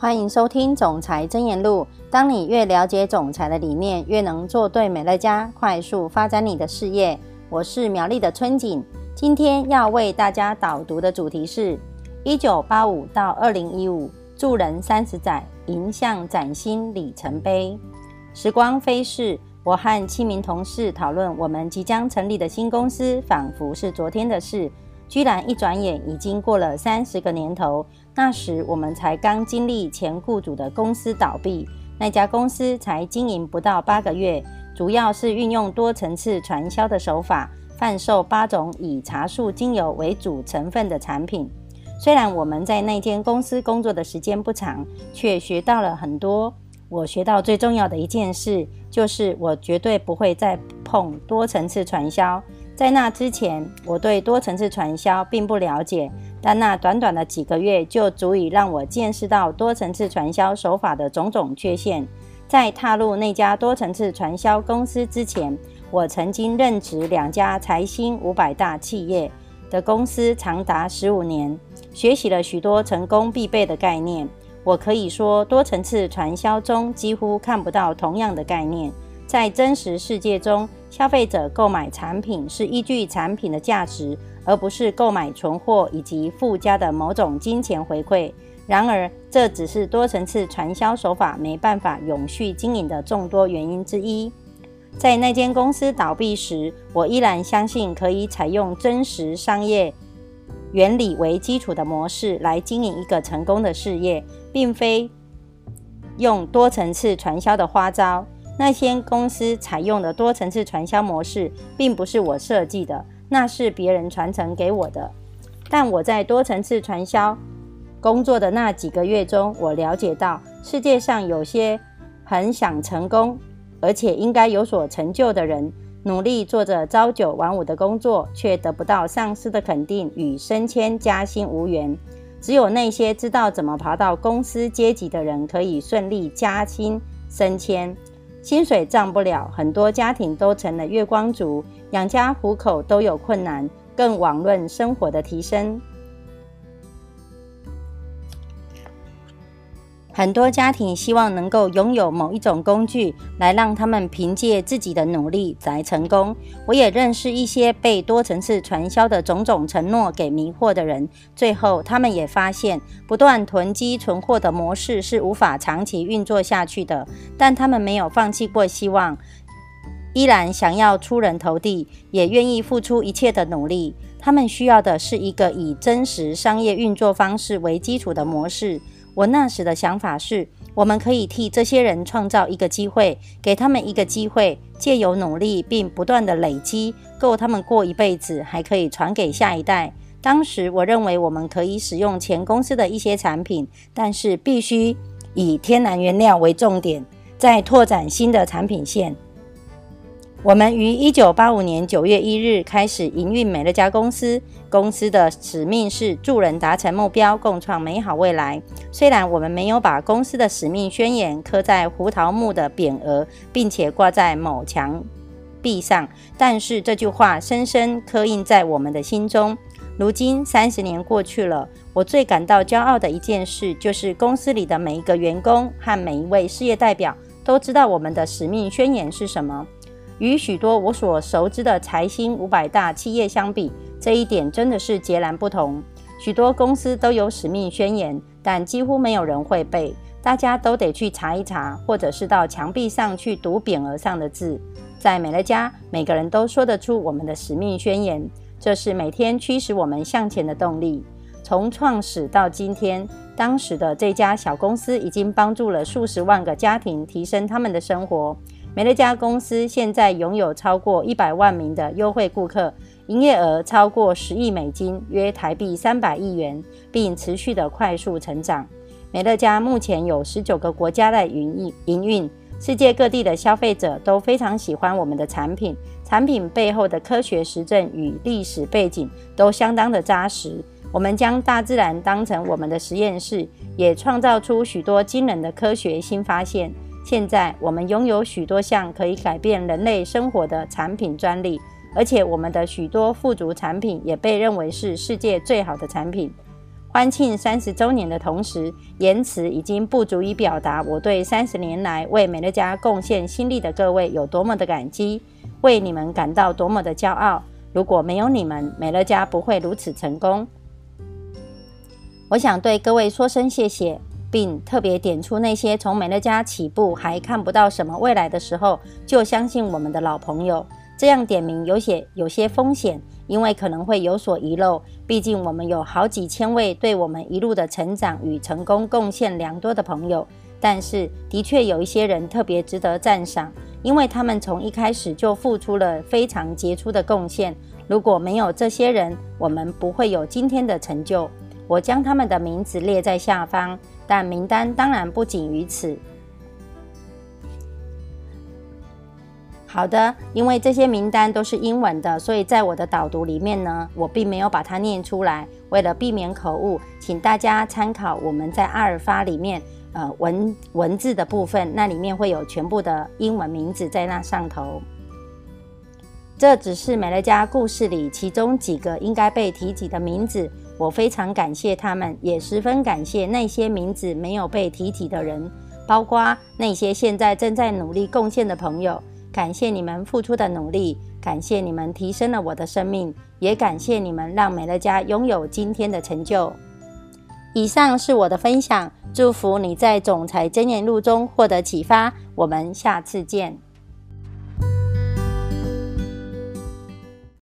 欢迎收听《总裁真言录》。当你越了解总裁的理念，越能做对美乐家，快速发展你的事业。我是苗栗的春景，今天要为大家导读的主题是：一九八五到二零一五，助人三十载，迎向崭新里程碑。时光飞逝，我和七名同事讨论我们即将成立的新公司，仿佛是昨天的事。居然一转眼已经过了三十个年头，那时我们才刚经历前雇主的公司倒闭，那家公司才经营不到八个月，主要是运用多层次传销的手法，贩售八种以茶树精油为主成分的产品。虽然我们在那间公司工作的时间不长，却学到了很多。我学到最重要的一件事，就是我绝对不会再碰多层次传销。在那之前，我对多层次传销并不了解，但那短短的几个月就足以让我见识到多层次传销手法的种种缺陷。在踏入那家多层次传销公司之前，我曾经任职两家财新五百大企业的公司长达十五年，学习了许多成功必备的概念。我可以说，多层次传销中几乎看不到同样的概念。在真实世界中，消费者购买产品是依据产品的价值，而不是购买存货以及附加的某种金钱回馈。然而，这只是多层次传销手法没办法永续经营的众多原因之一。在那间公司倒闭时，我依然相信可以采用真实商业原理为基础的模式来经营一个成功的事业，并非用多层次传销的花招。那些公司采用的多层次传销模式，并不是我设计的，那是别人传承给我的。但我在多层次传销工作的那几个月中，我了解到世界上有些很想成功，而且应该有所成就的人，努力做着朝九晚五的工作，却得不到上司的肯定，与升迁加薪无缘。只有那些知道怎么爬到公司阶级的人，可以顺利加薪升迁。薪水涨不了，很多家庭都成了月光族，养家糊口都有困难，更遑论生活的提升。很多家庭希望能够拥有某一种工具，来让他们凭借自己的努力来成功。我也认识一些被多层次传销的种种承诺给迷惑的人，最后他们也发现，不断囤积存货的模式是无法长期运作下去的。但他们没有放弃过希望，依然想要出人头地，也愿意付出一切的努力。他们需要的是一个以真实商业运作方式为基础的模式。我那时的想法是，我们可以替这些人创造一个机会，给他们一个机会，借由努力并不断的累积，够他们过一辈子，还可以传给下一代。当时我认为我们可以使用前公司的一些产品，但是必须以天然原料为重点，再拓展新的产品线。我们于一九八五年九月一日开始营运美乐家公司。公司的使命是助人达成目标，共创美好未来。虽然我们没有把公司的使命宣言刻在胡桃木的匾额，并且挂在某墙壁上，但是这句话深深刻印在我们的心中。如今三十年过去了，我最感到骄傲的一件事，就是公司里的每一个员工和每一位事业代表都知道我们的使命宣言是什么。与许多我所熟知的财新五百大企业相比，这一点真的是截然不同。许多公司都有使命宣言，但几乎没有人会背，大家都得去查一查，或者是到墙壁上去读匾额上的字。在美乐家，每个人都说得出我们的使命宣言，这是每天驱使我们向前的动力。从创始到今天，当时的这家小公司已经帮助了数十万个家庭提升他们的生活。美乐家公司现在拥有超过一百万名的优惠顾客，营业额超过十亿美金，约台币三百亿元，并持续的快速成长。美乐家目前有十九个国家的营运，营运世界各地的消费者都非常喜欢我们的产品，产品背后的科学实证与历史背景都相当的扎实。我们将大自然当成我们的实验室，也创造出许多惊人的科学新发现。现在我们拥有许多项可以改变人类生活的产品专利，而且我们的许多富足产品也被认为是世界最好的产品。欢庆三十周年的同时，言辞已经不足以表达我对三十年来为美乐家贡献心力的各位有多么的感激，为你们感到多么的骄傲。如果没有你们，美乐家不会如此成功。我想对各位说声谢谢，并特别点出那些从美乐家起步还看不到什么未来的时候就相信我们的老朋友。这样点名有些有些风险，因为可能会有所遗漏。毕竟我们有好几千位对我们一路的成长与成功贡献良多的朋友，但是的确有一些人特别值得赞赏。因为他们从一开始就付出了非常杰出的贡献，如果没有这些人，我们不会有今天的成就。我将他们的名字列在下方，但名单当然不仅于此。好的，因为这些名单都是英文的，所以在我的导读里面呢，我并没有把它念出来。为了避免口误，请大家参考我们在阿尔法里面。呃，文文字的部分，那里面会有全部的英文名字在那上头。这只是美乐家故事里其中几个应该被提及的名字，我非常感谢他们，也十分感谢那些名字没有被提起的人，包括那些现在正在努力贡献的朋友。感谢你们付出的努力，感谢你们提升了我的生命，也感谢你们让美乐家拥有今天的成就。以上是我的分享，祝福你在总裁箴言录中获得启发。我们下次见。